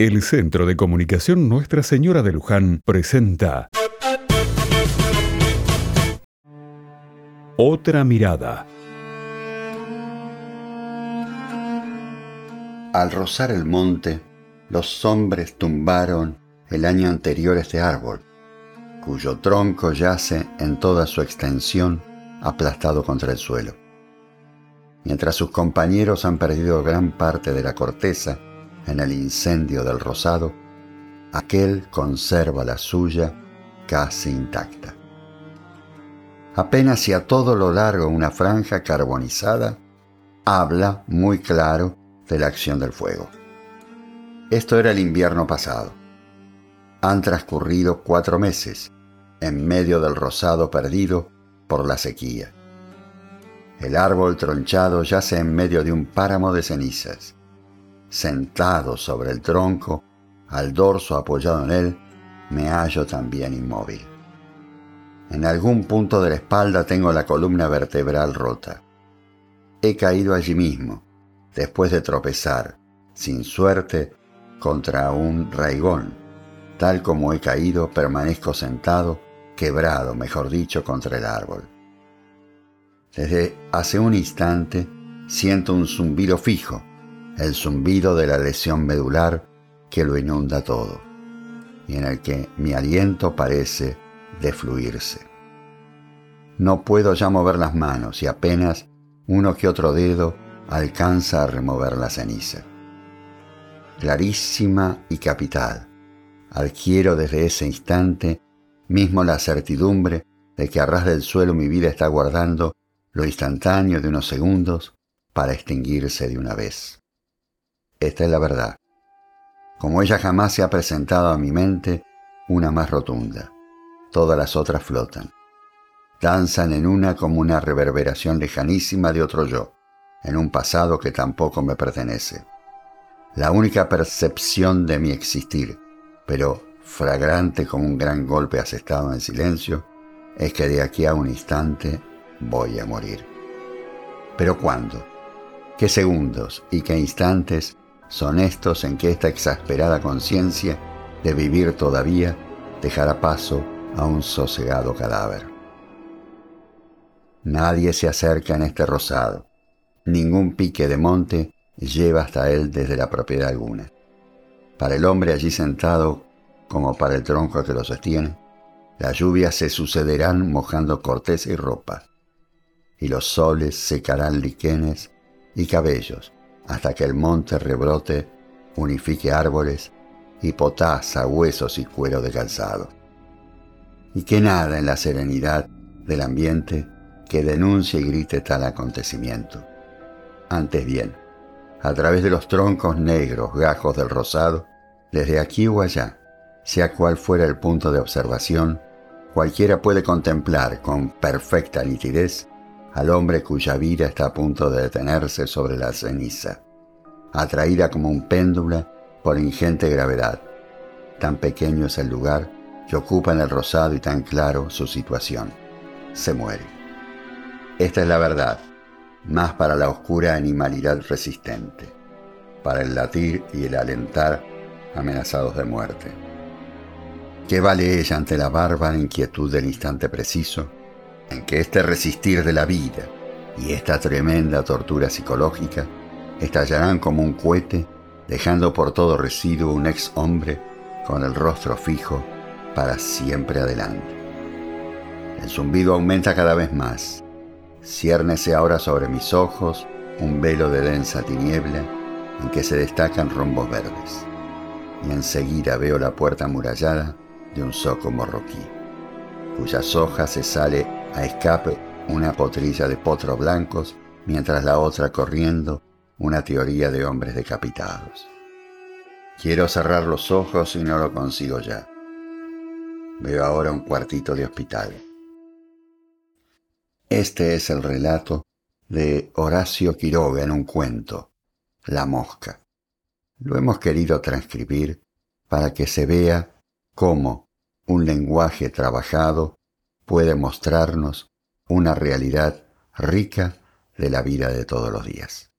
El Centro de Comunicación Nuestra Señora de Luján presenta Otra mirada. Al rozar el monte, los hombres tumbaron el año anterior este árbol, cuyo tronco yace en toda su extensión aplastado contra el suelo. Mientras sus compañeros han perdido gran parte de la corteza en el incendio del rosado, aquel conserva la suya casi intacta. Apenas si a todo lo largo una franja carbonizada habla muy claro de la acción del fuego. Esto era el invierno pasado. Han transcurrido cuatro meses en medio del rosado perdido por la sequía. El árbol tronchado yace en medio de un páramo de cenizas. Sentado sobre el tronco, al dorso apoyado en él, me hallo también inmóvil. En algún punto de la espalda tengo la columna vertebral rota. He caído allí mismo, después de tropezar, sin suerte, contra un raigón. Tal como he caído, permanezco sentado, quebrado, mejor dicho, contra el árbol. Desde hace un instante siento un zumbido fijo, el zumbido de la lesión medular que lo inunda todo, y en el que mi aliento parece defluirse. No puedo ya mover las manos y apenas uno que otro dedo alcanza a remover la ceniza. Clarísima y capital, adquiero desde ese instante mismo la certidumbre de que a ras del suelo mi vida está guardando lo instantáneo de unos segundos para extinguirse de una vez. Esta es la verdad. Como ella jamás se ha presentado a mi mente, una más rotunda. Todas las otras flotan. Danzan en una como una reverberación lejanísima de otro yo, en un pasado que tampoco me pertenece. La única percepción de mi existir, pero fragrante como un gran golpe asestado en silencio, es que de aquí a un instante voy a morir. Pero ¿cuándo? ¿Qué segundos y qué instantes son estos en que esta exasperada conciencia de vivir todavía dejará paso a un sosegado cadáver? Nadie se acerca en este rosado. Ningún pique de monte lleva hasta él desde la propiedad alguna. Para el hombre allí sentado, como para el tronco que lo sostiene, las lluvias se sucederán mojando corteza y ropa y los soles secarán liquenes y cabellos hasta que el monte rebrote, unifique árboles y potasa huesos y cuero de calzado. Y que nada en la serenidad del ambiente que denuncie y grite tal acontecimiento. Antes bien, a través de los troncos negros gajos del rosado, desde aquí o allá, sea cual fuera el punto de observación, cualquiera puede contemplar con perfecta nitidez al hombre cuya vida está a punto de detenerse sobre la ceniza, atraída como un péndulo por ingente gravedad. Tan pequeño es el lugar que ocupa en el rosado y tan claro su situación. Se muere. Esta es la verdad, más para la oscura animalidad resistente, para el latir y el alentar amenazados de muerte. ¿Qué vale ella ante la bárbara inquietud del instante preciso? En que este resistir de la vida y esta tremenda tortura psicológica estallarán como un cohete, dejando por todo residuo un ex hombre con el rostro fijo para siempre adelante. El zumbido aumenta cada vez más. Ciérnese ahora sobre mis ojos un velo de densa tiniebla en que se destacan rombos verdes. Y enseguida veo la puerta amurallada de un zoco morroquí, cuyas hojas se sale a escape una potrilla de potros blancos, mientras la otra corriendo una teoría de hombres decapitados. Quiero cerrar los ojos y no lo consigo ya. Veo ahora un cuartito de hospital. Este es el relato de Horacio Quiroga en un cuento, La mosca. Lo hemos querido transcribir para que se vea cómo un lenguaje trabajado puede mostrarnos una realidad rica de la vida de todos los días.